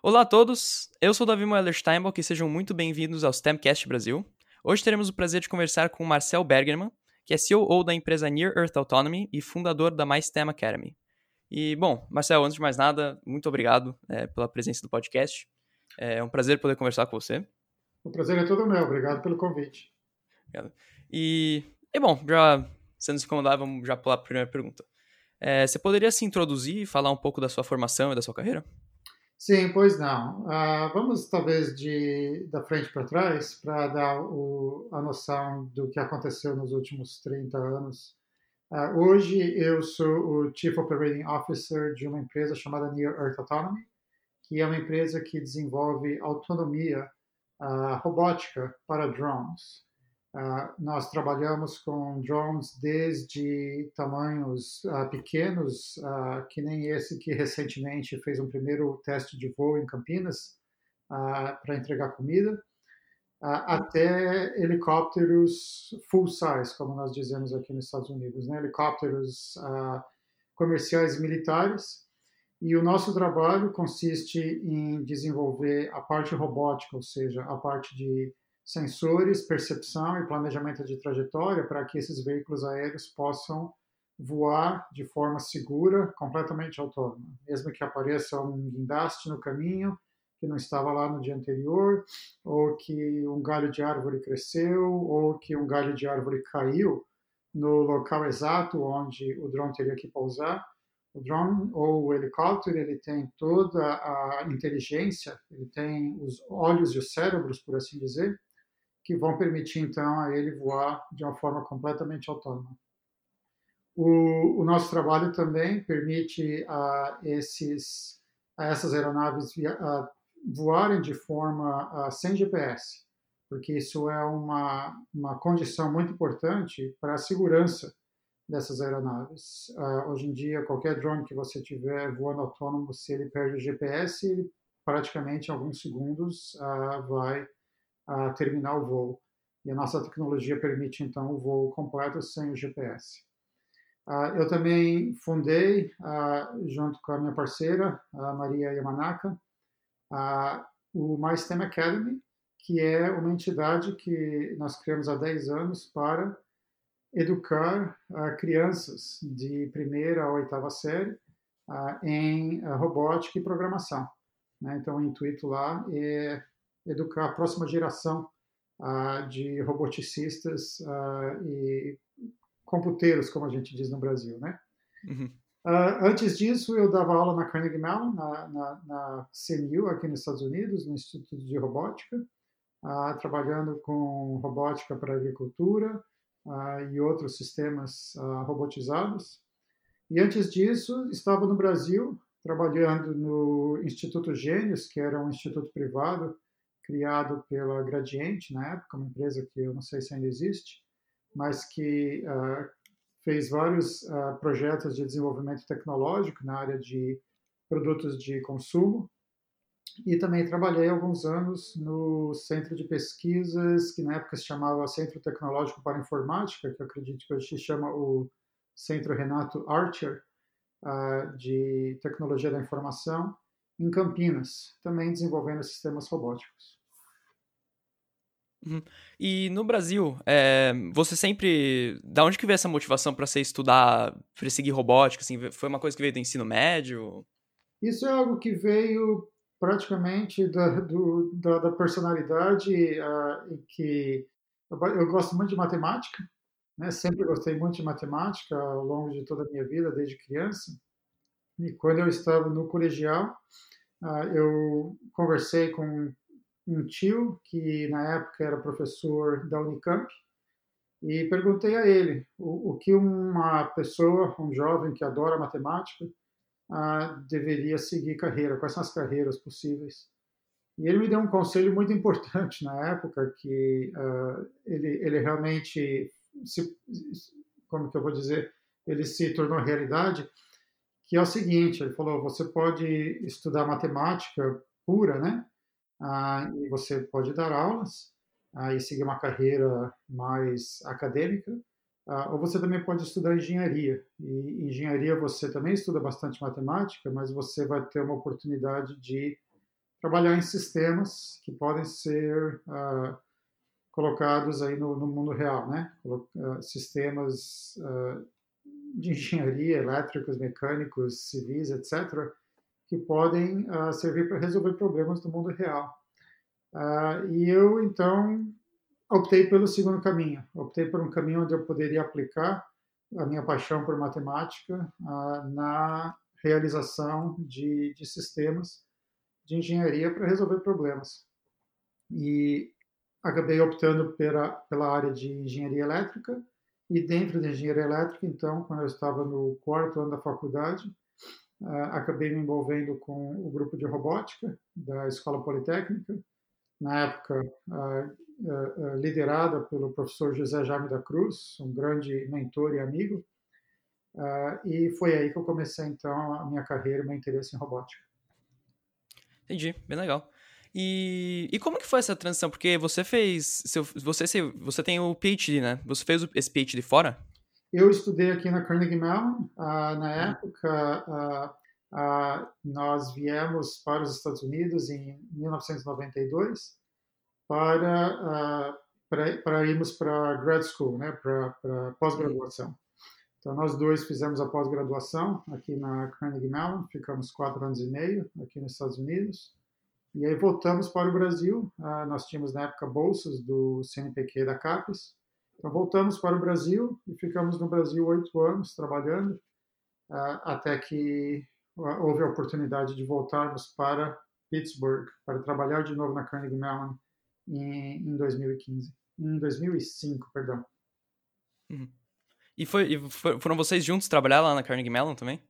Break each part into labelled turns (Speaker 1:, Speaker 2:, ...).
Speaker 1: Olá a todos, eu sou Davi Moeller Steinbock e sejam muito bem-vindos ao STEMcast Brasil. Hoje teremos o prazer de conversar com o Marcel Bergerman, que é CEO da empresa Near Earth Autonomy e fundador da MySTEM Academy. E, bom, Marcel, antes de mais nada, muito obrigado é, pela presença do podcast. É um prazer poder conversar com você.
Speaker 2: O prazer é todo meu, obrigado pelo convite.
Speaker 1: Obrigado. E, e bom, já sendo incomodado, vamos já pular para a primeira pergunta. É, você poderia se introduzir e falar um pouco da sua formação e da sua carreira?
Speaker 2: Sim, pois não. Uh, vamos talvez de da frente para trás para dar o, a noção do que aconteceu nos últimos 30 anos. Uh, hoje eu sou o Chief Operating Officer de uma empresa chamada Near Earth Autonomy, que é uma empresa que desenvolve autonomia uh, robótica para drones. Uh, nós trabalhamos com drones desde tamanhos uh, pequenos, uh, que nem esse que recentemente fez um primeiro teste de voo em Campinas para entregar comida, até helicópteros full size, como nós dizemos aqui nos Estados Unidos, né? helicópteros comerciais militares. E o nosso trabalho consiste em desenvolver a parte robótica, ou seja, a parte de sensores, percepção e planejamento de trajetória para que esses veículos aéreos possam voar de forma segura, completamente autônoma. Mesmo que apareça um guindaste no caminho que não estava lá no dia anterior, ou que um galho de árvore cresceu, ou que um galho de árvore caiu no local exato onde o drone teria que pousar. O drone ou o helicóptero, ele tem toda a inteligência, ele tem os olhos e os cérebros, por assim dizer, que vão permitir então a ele voar de uma forma completamente autônoma. O, o nosso trabalho também permite a esses a essas aeronaves via, a, voarem de forma a, sem GPS, porque isso é uma uma condição muito importante para a segurança dessas aeronaves. Uh, hoje em dia, qualquer drone que você tiver voando autônomo, se ele perde o GPS, praticamente em alguns segundos uh, vai a terminar o voo. E a nossa tecnologia permite, então, o voo completo sem o GPS. Uh, ah, eu também fundei, uh, junto com a minha parceira, a Maria Yamanaka, uh, o MySTEM Academy, que é uma entidade que nós criamos há 10 anos para educar crianças de primeira a oitava série em robótica e programação. Né? Então, o intuito lá é educar a próxima geração uh, de roboticistas uh, e computeiros, como a gente diz no Brasil, né? Uhum. Uh, antes disso, eu dava aula na Carnegie Mellon, na, na, na CMU, aqui nos Estados Unidos, no Instituto de Robótica, trabalhando com robótica para agricultura e outros sistemas robotizados. E antes disso, estava no Brasil, trabalhando no Instituto Gênios, que era um instituto privado criado pela Gradiente na época, uma empresa que eu não sei se ainda existe, mas que uh, fez vários uh, projetos de desenvolvimento tecnológico na área de produtos de consumo. E também trabalhei alguns anos no centro de pesquisas, que na época se chamava Centro Tecnológico para Informática, que eu acredito que hoje se chama o Centro Renato Archer, uh, de Tecnologia da Informação, em Campinas, também desenvolvendo sistemas robóticos.
Speaker 1: Uhum. E no Brasil, é, você sempre. Da onde que veio essa motivação para você estudar, para seguir robótica? Assim, foi uma coisa que veio do ensino médio?
Speaker 2: Isso é algo que veio praticamente da, do, da, da personalidade uh, que eu, eu, gosto muito de matemática, né? Sempre gostei muito de matemática ao longo de toda a minha vida, desde criança. E quando eu estava no colegial, uh, eu conversei com um tio que na época era professor da Unicamp e perguntei a ele o, o que uma pessoa, um jovem que adora matemática, uh, deveria seguir carreira, quais são as carreiras possíveis. E ele me deu um conselho muito importante na época, que uh, ele, ele realmente, se, como que eu vou dizer, ele se tornou realidade, que é o seguinte, ele falou, você pode estudar matemática pura, né? Ah, e você pode dar aulas ah, e seguir uma carreira mais acadêmica, ah, ou você também pode estudar engenharia. E engenharia você também estuda bastante matemática, mas você vai ter uma oportunidade de trabalhar em sistemas que podem ser uh, colocados aí no, no, mundo real, né? Uh, sistemas uh, de engenharia, elétricos, mecânicos, civis, etc., que podem servir para resolver problemas do mundo real. e eu, então, optei pelo segundo caminho. Optei por um caminho onde eu poderia aplicar a minha paixão por matemática na realização de, de sistemas de engenharia para resolver problemas. E acabei optando pela, pela área de engenharia elétrica, e dentro de engenharia elétrica, então, quando eu estava no quarto ano da faculdade, uh, acabei me envolvendo com o grupo de robótica da Escola Politécnica, na época uh, uh, liderada pelo professor José Jaime da Cruz, um grande mentor e amigo, e foi aí que eu comecei, então, a minha carreira, meu interesse em robótica.
Speaker 1: Entendi, bem legal. E, e como que foi essa transição? Porque você fez. Você, você tem o PhD, né? Você fez esse PhD fora?
Speaker 2: Eu estudei aqui na Carnegie Mellon. Uh, na época, uh, nós viemos para os Estados Unidos em 1992 para, para, para irmos para grad school, né? para, para pós-graduação. Então, nós dois fizemos a pós-graduação aqui na Carnegie Mellon, ficamos quatro anos e meio aqui nos Estados Unidos. E aí voltamos para o Brasil. Nós tínhamos na época bolsas do CNPq da CAPES. Então voltamos para o Brasil e ficamos no Brasil oito anos trabalhando, ah, até que ah, houve a oportunidade de voltarmos para Pittsburgh para trabalhar de novo na Carnegie Mellon em, em 2015, em 2005, perdão.
Speaker 1: Uhum. E, foi, e foram vocês juntos trabalhar lá na Carnegie Mellon também?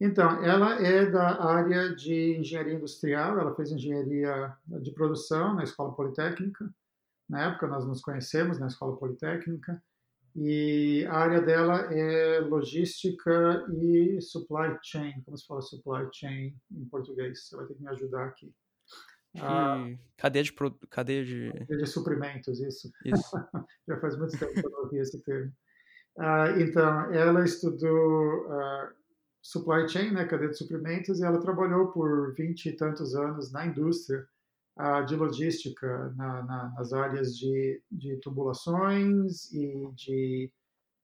Speaker 2: Então, ela é da área de engenharia industrial, ela fez engenharia de produção na Escola Politécnica. Na época nós nos conhecemos na Escola Politécnica. E a área dela é logística e supply chain. Como se fala supply chain em português? Você vai ter que me ajudar aqui.
Speaker 1: Ah, cadeia de, cadeia de...
Speaker 2: Cadeia de suprimentos, isso.
Speaker 1: isso.
Speaker 2: Já faz muito tempo que eu não ouvi esse termo. Ah, então, ela estudou ah, supply chain, né, cadeia de suprimentos, e ela trabalhou por vinte e tantos anos na indústria de logística, na, na, nas áreas de, de tubulações e de,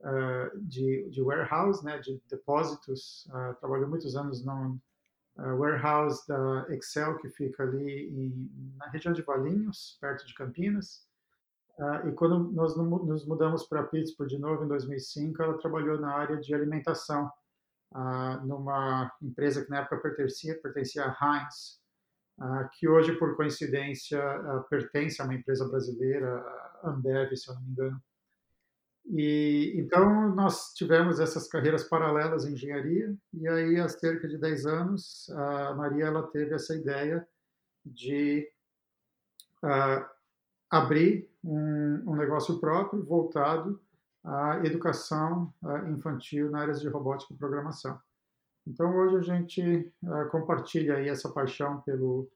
Speaker 2: uh, de, de, warehouse, né, de depósitos. Uh, muitos anos no warehouse da Excel, que fica ali em, na região de Valinhos, perto de Campinas. e quando nós nos mudamos para Pittsburgh de novo, em 2005, ela trabalhou na área de alimentação numa empresa que na época pertencia, pertencia à Heinz, que hoje, por coincidência, ah, pertence a uma empresa brasileira, Ambev, se eu não me engano. E então nós tivemos essas carreiras paralelas em engenharia e aí há cerca de 10 anos a Maria ela teve essa ideia de uh, abrir um, um, negócio próprio voltado a educação infantil na área de robótica e programação. Então, hoje a gente compartilha aí essa paixão pelo,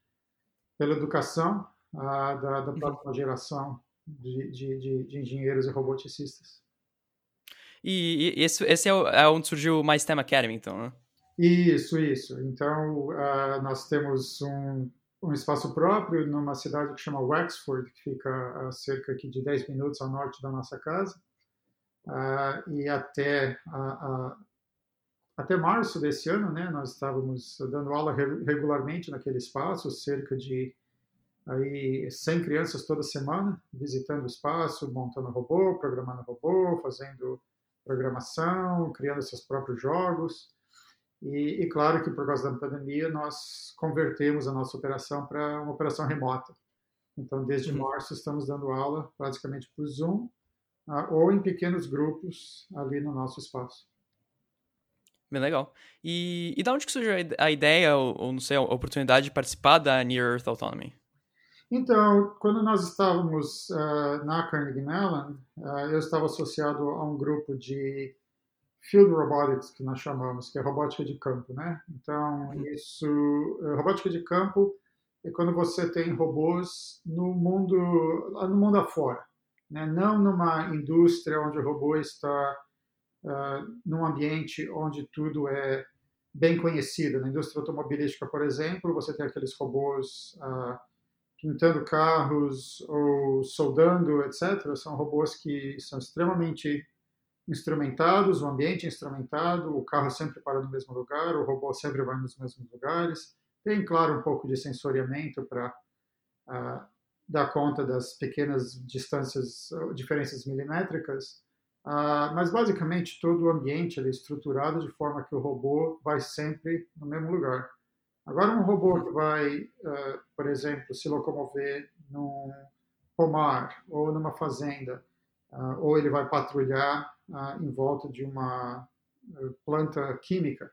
Speaker 2: pela educação da, da uhum. próxima geração de, de, de, engenheiros e roboticistas.
Speaker 1: E, e esse, esse é, é, onde surgiu o MySTEM Academy, então, né?
Speaker 2: Isso, isso. Então, uh, nós temos um, um espaço próprio numa cidade que chama Wexford, que fica a cerca aqui de 10 minutos ao norte da nossa casa uh, e até, uh, até março desse ano, né, nós estávamos dando aula regularmente naquele espaço, cerca de aí 100 crianças toda semana, visitando o espaço, montando robô, programando robô, fazendo programação, criando seus próprios jogos. E, e, claro que por causa da pandemia nós convertemos a nossa operação para uma operação remota. Então, desde uhum. março estamos dando aula praticamente por Zoom ah, ou em pequenos grupos ali no nosso espaço.
Speaker 1: Bem legal. E, e da onde que surgiu a ideia, ou, ou, não sei, a oportunidade de participar da Near Earth Autonomy?
Speaker 2: Então, quando nós estávamos uh, na Carnegie Mellon, uh, eu estava associado a um grupo de Field Robotics, que nós chamamos, que é robótica de campo, né? Então, uhum. isso, uh, robótica de campo é quando você tem robôs no mundo, no mundo afora né? não numa indústria onde o robô está uh, num ambiente onde tudo é bem conhecida. Na indústria automobilística, por exemplo, você tem aqueles robôs ah, pintando carros ou soldando, etc. São robôs que são extremamente instrumentados, o ambiente é instrumentado, o carro sempre para no mesmo lugar, o robô sempre vai nos mesmos lugares. Tem, claro, um pouco de sensoriamento para uh, dar conta das pequenas distâncias, diferenças milimétricas, uh, mas basicamente todo o ambiente é estruturado de forma que o robô vai sempre no mesmo lugar. Agora, um robô que vai, uh, por exemplo, se locomover num pomar ou numa fazenda, uh, ou ele vai patrulhar uh, em volta de uma planta química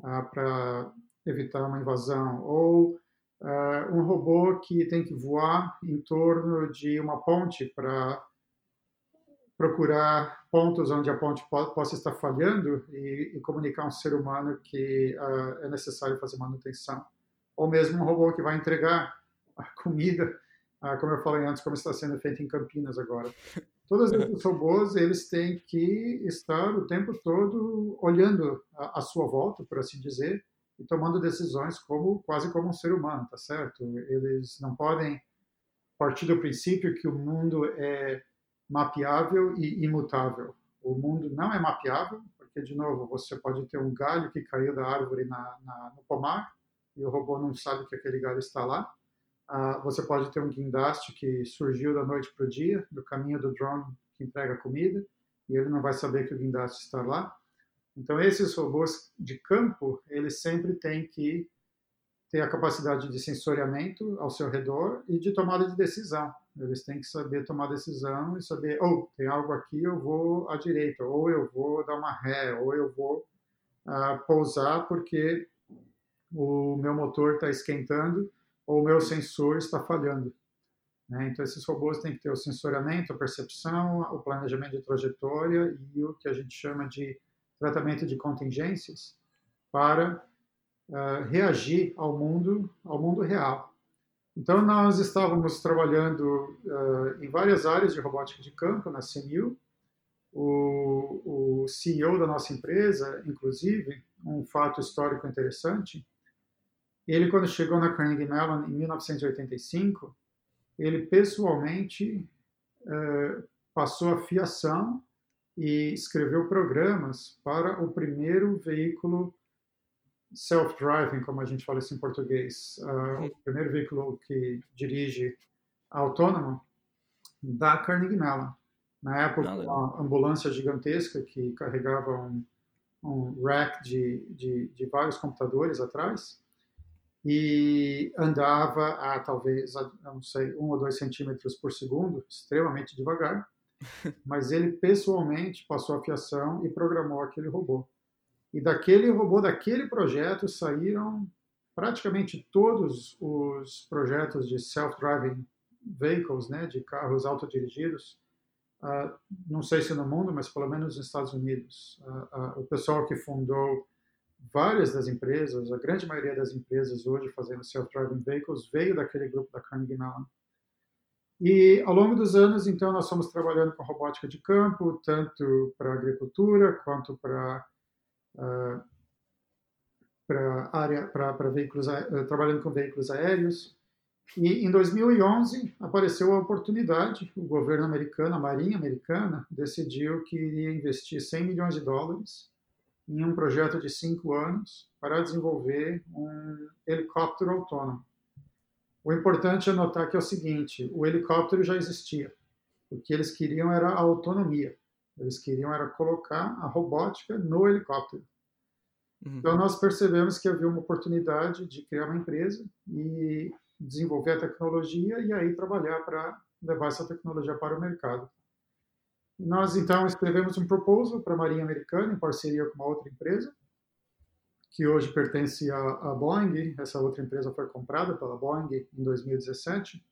Speaker 2: para evitar uma invasão, ou um robô que tem que voar em torno de uma ponte para procurar pontos onde a ponte possa estar falhando e, e comunicar a um ser humano que uh, é necessário fazer manutenção. Ou mesmo um robô que vai entregar a comida, uh, como eu falei antes, como está sendo feito em Campinas agora. Todos esses robôs, eles têm que estar o tempo todo olhando a, a sua volta, por assim dizer, e tomando decisões como quase como um ser humano, tá certo? Eles não podem partir do princípio que o mundo é mapeável e imutável. O mundo não é mapeável, porque, de novo, você pode ter um galho que caiu da árvore na, na, no pomar e o robô não sabe que aquele galho está lá. Uh, você pode ter um guindaste que surgiu da noite para o dia, no caminho do drone que entrega comida, e ele não vai saber que o guindaste está lá. Então, esses robôs de campo, eles sempre têm que ter a capacidade de sensoriamento ao seu redor e de tomada de decisão. Eles têm que saber tomar decisão e saber, ou oh, tem algo aqui, eu vou à direita, ou eu vou dar uma ré, ou eu vou uh, pousar porque o meu motor está esquentando ou o meu sensor está falhando. Né? Então, esses robôs têm que ter o sensoriamento, a percepção, o planejamento de trajetória e o que a gente chama de tratamento de contingências para uh, reagir ao mundo, ao mundo real. Então, nós estávamos trabalhando uh, em várias áreas de robótica de campo na CNU. O, o CEO da nossa empresa, inclusive, um fato histórico interessante, ele, quando chegou na Carnegie Mellon em 1985, ele pessoalmente uh, passou a fiação e escreveu programas para o primeiro veículo self-driving, como a gente fala isso em português, uh, o primeiro veículo que dirige autônomo da Carnegie Mellon. Na época, uma ambulância gigantesca que carregava um, um rack de, de, de, vários computadores atrás e andava a talvez, não sei, um ou dois centímetros por segundo, extremamente devagar, mas ele pessoalmente passou a fiação e programou aquele robô. E daquele robô, daquele projeto, saíram praticamente todos os projetos de self-driving vehicles, né, de carros autodirigidos, uh, não sei se no mundo, mas pelo menos nos Estados Unidos. Uh, uh, o pessoal que fundou várias das empresas, a grande maioria das empresas hoje fazendo self-driving vehicles, veio daquele grupo da Carnegie Mellon. E ao longo dos anos, então, nós fomos trabalhando com robótica de campo, tanto para agricultura quanto para uh, para área para veículos uh, trabalhando com veículos aéreos. E em 2011 apareceu a oportunidade o governo americano a marinha americana decidiu que iria investir 100 milhões de dólares em um projeto de cinco anos para desenvolver um helicóptero autônomo. O importante é notar que é o seguinte o helicóptero já existia. O que eles queriam era a autonomia eles queriam era colocar a robótica no helicóptero. Uhum. Então nós percebemos que havia uma oportunidade de criar uma empresa e desenvolver a tecnologia e aí trabalhar para levar essa tecnologia para o mercado. Nós então escrevemos um proposal para a Marinha Americana em parceria com uma outra empresa que hoje pertence à Boeing. Essa outra empresa foi comprada pela Boeing em 2017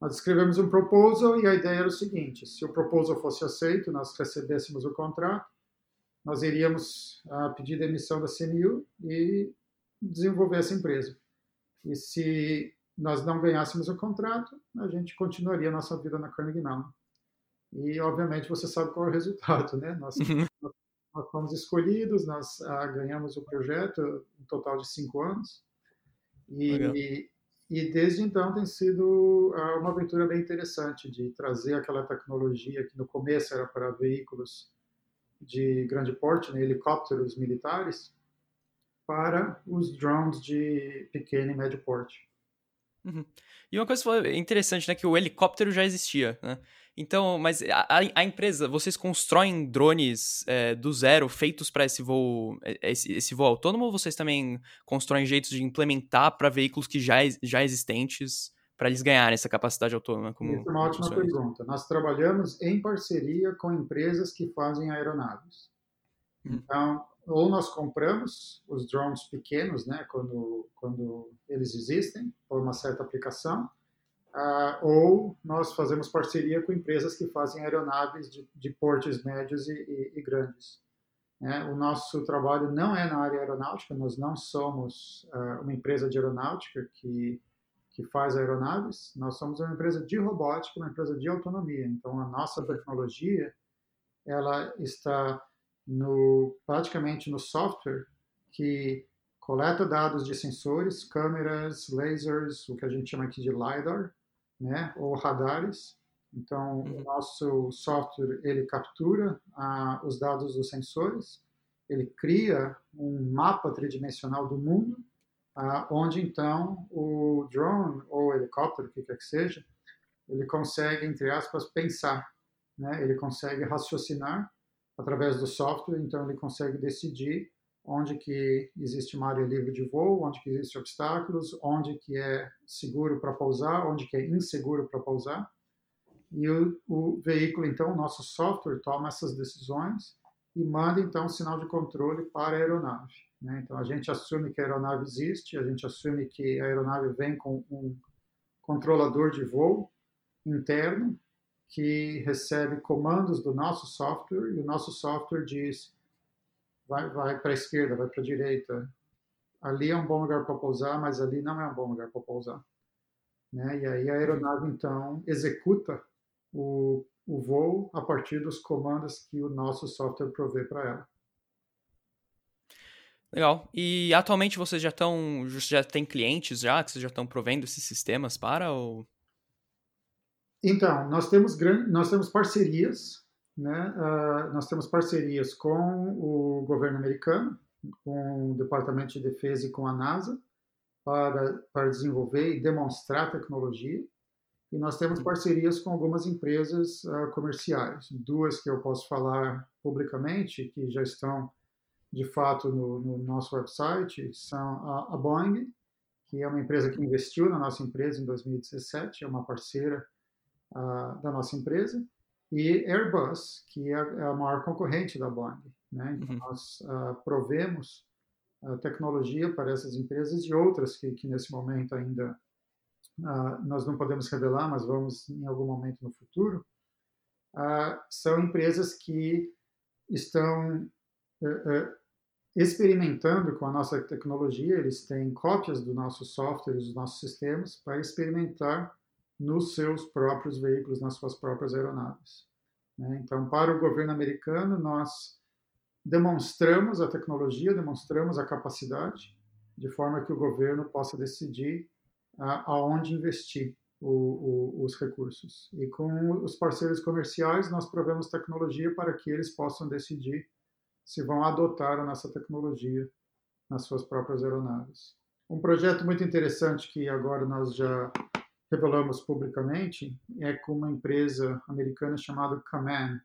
Speaker 2: nós escrevemos um proposal e a ideia era o seguinte: se o proposal fosse aceito, nós recebêssemos o contrato, nós iríamos uh, pedir demissão da CNU e desenvolver essa empresa. E se nós não ganhássemos o contrato, a gente continuaria a nossa vida na Carnegie Mellon. E, obviamente, você sabe qual é o resultado, né? Nós, uhum. nós fomos escolhidos, nós ah, ganhamos o projeto, um total de cinco anos. E, e desde então tem sido ah, uma aventura bem interessante de trazer aquela tecnologia que no começo era para veículos de grande porte, né, helicópteros militares, para os drones de pequeno e médio porte.
Speaker 1: Uhum. E uma coisa interessante, né, que o helicóptero já existia, né? Então, mas a, a empresa, vocês constroem drones é, do zero feitos para esse voo, é, esse, esse, voo autônomo ou vocês também constroem jeitos de implementar para veículos que já, já existentes para eles ganharem essa capacidade autônoma?
Speaker 2: Como, Isso é uma ótima pergunta. Nós trabalhamos em parceria com empresas que fazem aeronaves. Hum. Então, ou nós compramos os drones pequenos, né, quando, quando eles existem, por uma certa aplicação, uh, ou nós fazemos parceria com empresas que fazem aeronaves de, de portes médios e, e, e grandes. Né? O nosso trabalho não é na área aeronáutica, nós não somos uh, uma empresa de aeronáutica que, que faz aeronaves, nós somos uma empresa de robótica, uma empresa de autonomia. Então, a nossa tecnologia ela está no, praticamente no software que coleta dados de sensores, câmeras, lasers, o que a gente chama aqui de LiDAR, né, ou radares. Então, o uhum. nosso software ele captura ah, os dados dos sensores, ele cria um mapa tridimensional do mundo, ah, onde então o drone ou helicóptero, o que quer que seja, ele consegue, entre aspas, pensar, né? ele consegue raciocinar através do software, então ele consegue decidir onde que existe uma área livre de voo, onde que existem obstáculos, onde que é seguro para pousar, onde que é inseguro para pousar. E o, o, veículo, então, o nosso software toma essas decisões e manda, então, um sinal de controle para a aeronave. Né? Então, a gente assume que a aeronave existe, a gente assume que a aeronave vem com um controlador de voo interno que recebe comandos do nosso software e o nosso software diz vai, vai para a esquerda, vai para a direita. Ali é um bom lugar para pousar, mas ali não é um bom lugar para pousar. Né? E aí a aeronave, então, executa o, o voo a partir dos comandos que o nosso software provê para ela.
Speaker 1: Legal. E atualmente vocês já estão, já tem clientes já que vocês já estão provendo esses sistemas para ou
Speaker 2: então, nós temos, nós temos parcerias, né? Uh, nós temos parcerias com o governo americano, com o Departamento de Defesa e com a NASA, para, para desenvolver e demonstrar tecnologia. E nós temos parcerias com algumas empresas uh, comerciais, duas que eu posso falar publicamente, que já estão de fato no, no nosso website, são a, a Boeing, que é uma empresa que investiu na nossa empresa em 2017, é uma parceira uh, da nossa empresa, e Airbus, que é, é a maior concorrente da Boeing. Né? Então, uhum. nós uh, provemos uh, tecnologia para essas empresas e outras que, que nesse momento ainda uh, nós não podemos revelar, mas vamos em algum momento no futuro, são empresas que estão eh, eh, experimentando com a nossa tecnologia, eles têm cópias do nosso software, dos nossos sistemas, para experimentar nos seus próprios veículos, nas suas próprias aeronaves. Né? Então, para o governo americano, nós demonstramos a tecnologia, demonstramos a capacidade, de forma que o governo possa decidir aonde investir o, o, os recursos. E com os parceiros comerciais, nós provemos tecnologia para que eles possam decidir se vão adotar a nossa tecnologia nas suas próprias aeronaves. Um projeto muito interessante que agora nós já revelamos publicamente é com uma empresa americana chamada Kaman,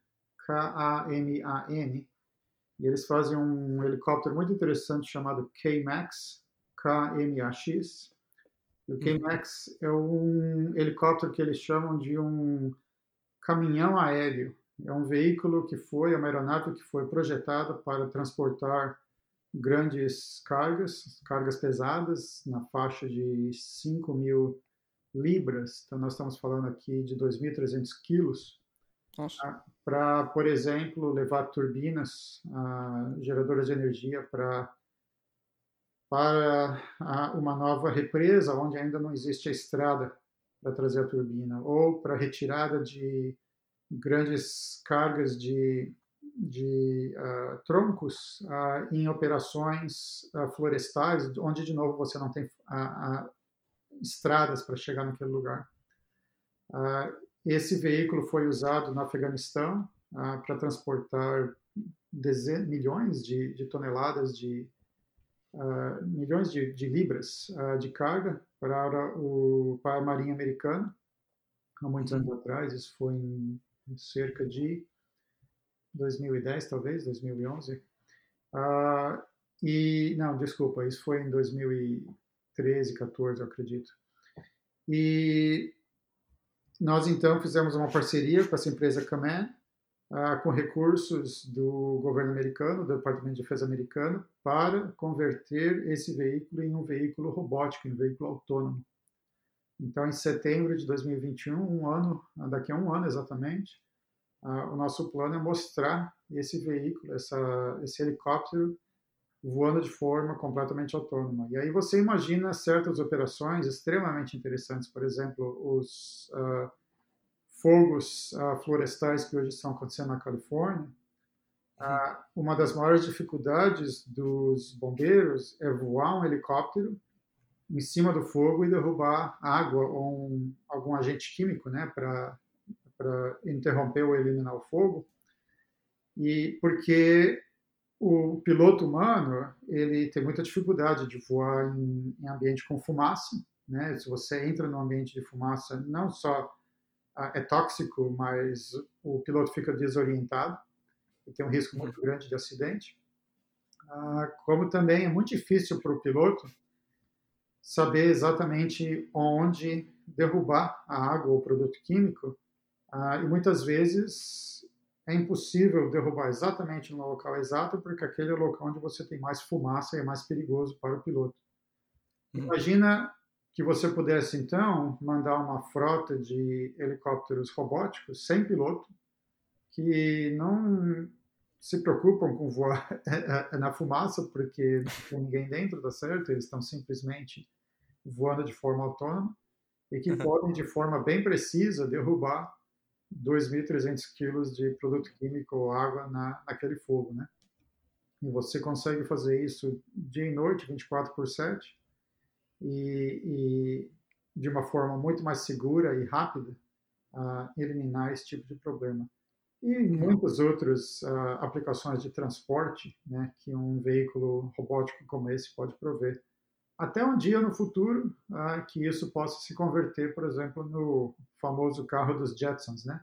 Speaker 2: K-A-M-A-N, e eles fazem um helicóptero muito interessante chamado K-Max, K-M-A-X. E o uhum. K-Max é um helicóptero que eles chamam de um caminhão aéreo. É um veículo que foi, é uma aeronave que foi projetada para transportar grandes cargas, cargas pesadas, na faixa de 5 mil libras, então nós estamos falando aqui de 2.300 quilos, tá? para, por exemplo, levar turbinas, uh, geradoras de energia para para uma nova represa onde ainda não existe a estrada para trazer a turbina, ou para retirada de grandes cargas de de uh, troncos uh, em operações uh, florestais, onde, de novo, você não tem estradas para chegar naquele lugar. esse veículo foi usado no Afeganistão para transportar milhões de, de, toneladas de milhões de, de libras de carga para, o, para a Marinha Americana há muitos anos atrás. Isso foi em, cerca de 2010, talvez, 2011. Uh, e, não, desculpa, isso foi em 2013, 14, eu acredito. E nós, então, fizemos uma parceria com essa empresa Kaman, uh, com recursos do governo americano, do Departamento de Defesa americano, para converter esse veículo em um veículo robótico, em um veículo autônomo. Então, em setembro de 2021, um ano, daqui a um ano exatamente, o nosso plano é mostrar esse veículo, essa, esse helicóptero voando de forma completamente autônoma. E aí você imagina certas operações extremamente interessantes, por exemplo, os uh, fogos uh, florestais que hoje estão acontecendo na Califórnia. Uh, uma das maiores dificuldades dos bombeiros é voar um helicóptero em cima do fogo e derrubar água ou um, algum agente químico, né, para para interromper ou eliminar o fogo, e porque o piloto humano ele tem muita dificuldade de voar em, em ambiente com fumaça, né? Se você entra no ambiente de fumaça, não só ah, é tóxico, mas o piloto fica desorientado e tem um risco muito grande de acidente. Ah, como também é muito difícil para o piloto saber exatamente onde derrubar a água ou produto químico ah, e muitas vezes é impossível derrubar exatamente no local exato, porque aquele é o local onde você tem mais fumaça e é mais perigoso para o piloto. Hum. Imagina que você pudesse, então, mandar uma frota de helicópteros robóticos sem piloto, que não se preocupam com voar na fumaça, porque não tem ninguém dentro, tá certo? Eles estão simplesmente voando de forma autônoma e que podem, de forma bem precisa, derrubar 2.300 quilos de produto químico ou água na, naquele fogo, né? E você consegue fazer isso dia e noite, 24 por 7, e, e de uma forma muito mais segura e rápida, uh, eliminar esse tipo de problema. E muitas outras uh, aplicações de transporte né, que um veículo robótico como esse pode prover até um dia no futuro ah, que isso possa se converter, por exemplo, no famoso carro dos Jetsons, né?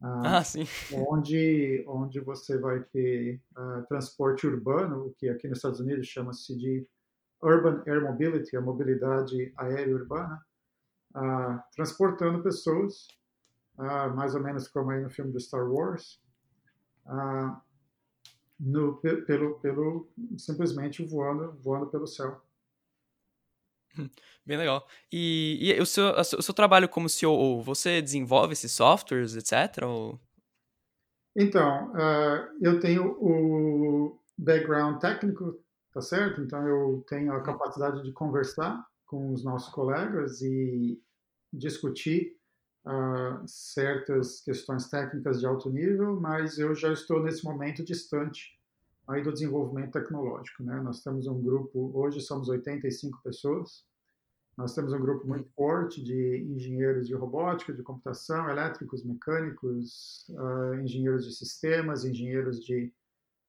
Speaker 1: Ah, ah sim.
Speaker 2: Onde, onde você vai ter ah, transporte urbano, o que aqui nos Estados Unidos chama-se de Urban Air Mobility, a mobilidade aérea urbana, ah, transportando pessoas, mais ou menos como aí no filme do Star Wars, no, pelo, pelo simplesmente voando, voando pelo céu.
Speaker 1: Bem legal. E, e o, seu, o seu trabalho como CEO, você desenvolve esses softwares, etc? Ou...
Speaker 2: Então, uh, eu tenho o background técnico, tá certo? Então, eu tenho a uhum. capacidade de conversar com os nossos colegas e discutir uh, certas questões técnicas de alto nível, mas eu já estou nesse momento distante aí do desenvolvimento tecnológico. Né? Nós temos um grupo, hoje somos 85 pessoas, nós temos um grupo muito forte de engenheiros de robótica, de computação, elétricos, mecânicos, uh, engenheiros de sistemas, engenheiros de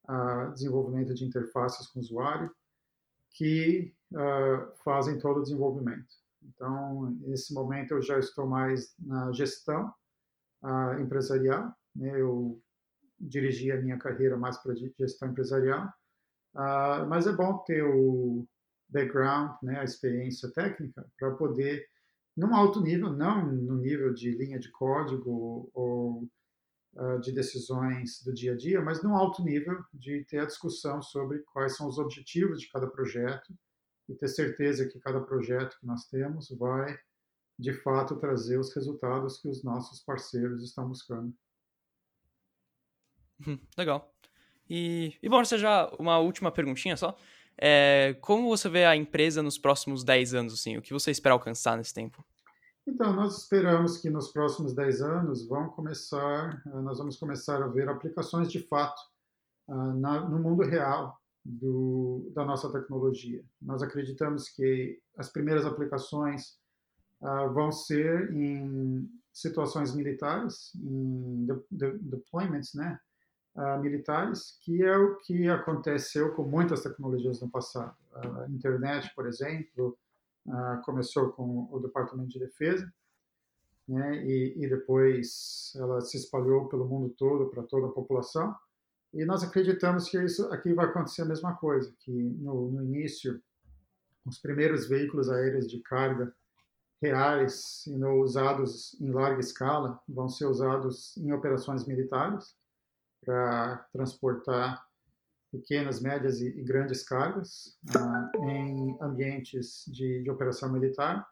Speaker 2: uh, desenvolvimento de interfaces com o usuário, que uh, fazem todo o desenvolvimento. Então, nesse momento eu já estou mais na gestão empresarial, né? eu dirigi a minha carreira mais para gestão empresarial, uh, mas é bom ter o background, né, a experiência técnica para poder, num alto nível, não no nível de linha de código ou uh, de decisões do dia a dia, mas num alto nível de ter a discussão sobre quais são os objetivos de cada projeto e ter certeza que cada projeto que nós temos vai de fato trazer os resultados que os nossos parceiros estão buscando.
Speaker 1: Uhum, legal. E, e bom, você já uma última perguntinha só. É, como você vê a empresa nos próximos 10 anos, assim? O que você espera alcançar nesse tempo?
Speaker 2: Então, nós esperamos que nos próximos 10 anos vão começar, eh, nós vamos começar a ver aplicações de fato uh, na, no mundo real do, da nossa tecnologia. Nós acreditamos que as primeiras aplicações uh, vão ser em situações militares, em de, de, deployments, né, uh, militares, que é o que aconteceu com muitas tecnologias no passado. A internet, por exemplo, uh, começou com o Departamento de Defesa, né, e, e depois ela se espalhou pelo mundo todo, para toda a população. E nós acreditamos que isso aqui vai acontecer a mesma coisa, que no, no início, os primeiros veículos aéreos de carga reais e usados em larga escala vão ser usados em operações militares para transportar pequenas, médias e, e grandes cargas uh, em ambientes de, de, operação militar.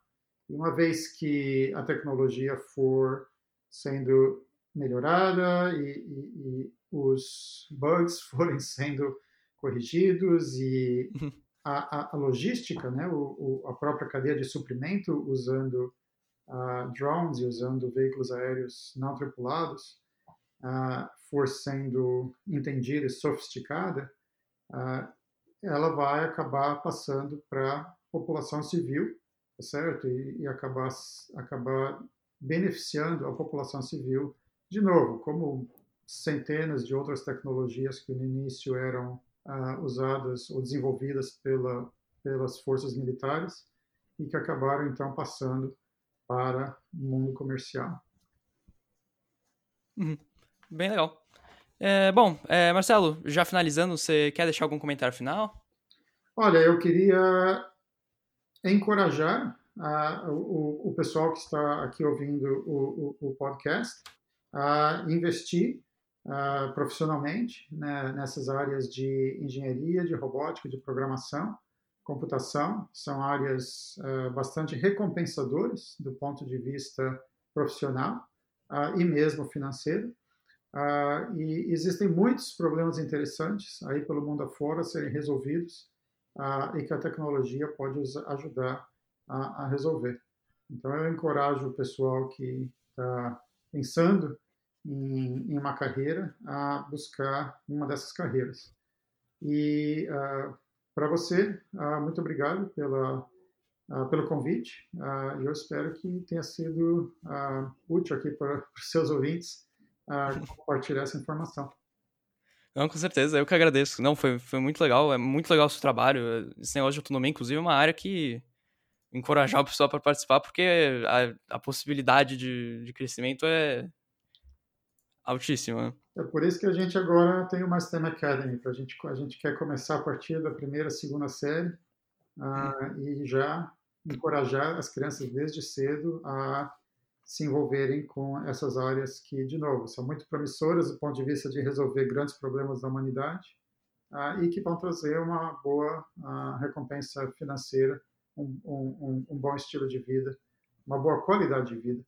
Speaker 2: E uma vez que a tecnologia for sendo melhorada e, e, e os bugs forem sendo corrigidos e uhum. a, a, a logística, né, o, o, a própria cadeia de suprimento usando uh, drones e usando veículos aéreos não tripulados, uh, for sendo entendida e sofisticada, uh, ela vai acabar passando para a população civil, tá certo? E, e, acabar, acabar beneficiando a população civil, de novo, como centenas de outras tecnologias que no início eram uh, usadas ou desenvolvidas pela, pelas forças militares e que acabaram então passando para o mundo comercial.
Speaker 1: Uhum. Bem legal. É, bom, é, Marcelo, já finalizando, você quer deixar algum comentário final?
Speaker 2: Olha, eu queria encorajar uh, o, o, pessoal que está aqui ouvindo o, o, o podcast a investir uh, profissionalmente né, nessas áreas de engenharia, de robótica, de programação, computação. São áreas uh, bastante recompensadoras do ponto de vista profissional e mesmo financeiro. Uh, e existem muitos problemas interessantes aí pelo mundo afora serem resolvidos uh, e que a tecnologia pode ajudar a, a, resolver. Então eu encorajo o pessoal que está pensando em, em, uma carreira a buscar uma dessas carreiras. E uh, para você, muito obrigado pela, pelo convite. eu espero que tenha sido útil aqui para os seus ouvintes a compartilhar essa informação.
Speaker 1: Não, com certeza, eu que agradeço. Não, foi, foi muito legal, é muito legal o seu trabalho. Esse negócio de autonomia, inclusive, é uma área que encorajar o pessoal para participar, porque a, a possibilidade de, de crescimento é altíssima.
Speaker 2: É por isso que a gente agora tem o STEM Academy, a gente, a gente quer começar a partir da primeira, segunda série uh, e já encorajar as crianças desde cedo a se envolverem com essas áreas que, de novo, são muito promissoras do ponto de vista de resolver grandes problemas da humanidade uh, e que vão trazer uma boa uh, recompensa financeira, um, um, um, bom estilo de vida, uma boa qualidade de vida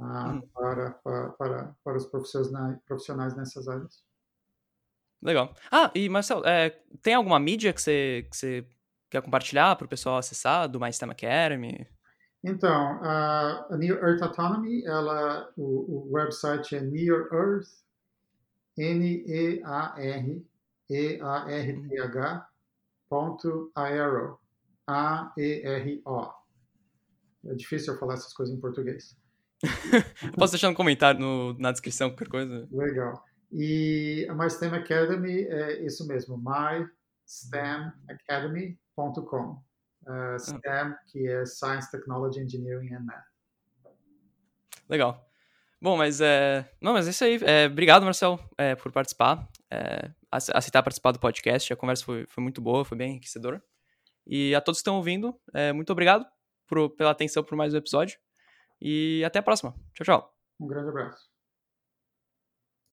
Speaker 2: uh, para, para, para, para, os profissionais, nessas áreas.
Speaker 1: Legal. Ah, e Marcelo, é, tem alguma mídia que você, que você quer compartilhar para o pessoal acessar do My STEM Academy?
Speaker 2: Então, a, a Near Earth Autonomy, ela, o, o website é Near Earth, N-E-A-R-E-A-R-T-H, ponto aero, A-E-R-O. É difícil eu falar essas coisas em português.
Speaker 1: Posso deixar um comentário no, na descrição, qualquer coisa?
Speaker 2: Legal. E a MySTEM Academy é isso mesmo, mystemacademy.com uh, STEM, que é Science, Technology, Engineering and Math.
Speaker 1: Legal. Bom, mas é. Não, mas é isso aí. É, obrigado, Marcel, é, por participar, é, aceitar participar do podcast. A conversa foi, foi muito boa, foi bem enriquecedora. E a todos que estão ouvindo, é, muito obrigado por, pela atenção por mais um episódio. E até a próxima. Tchau, tchau.
Speaker 2: Um grande abraço.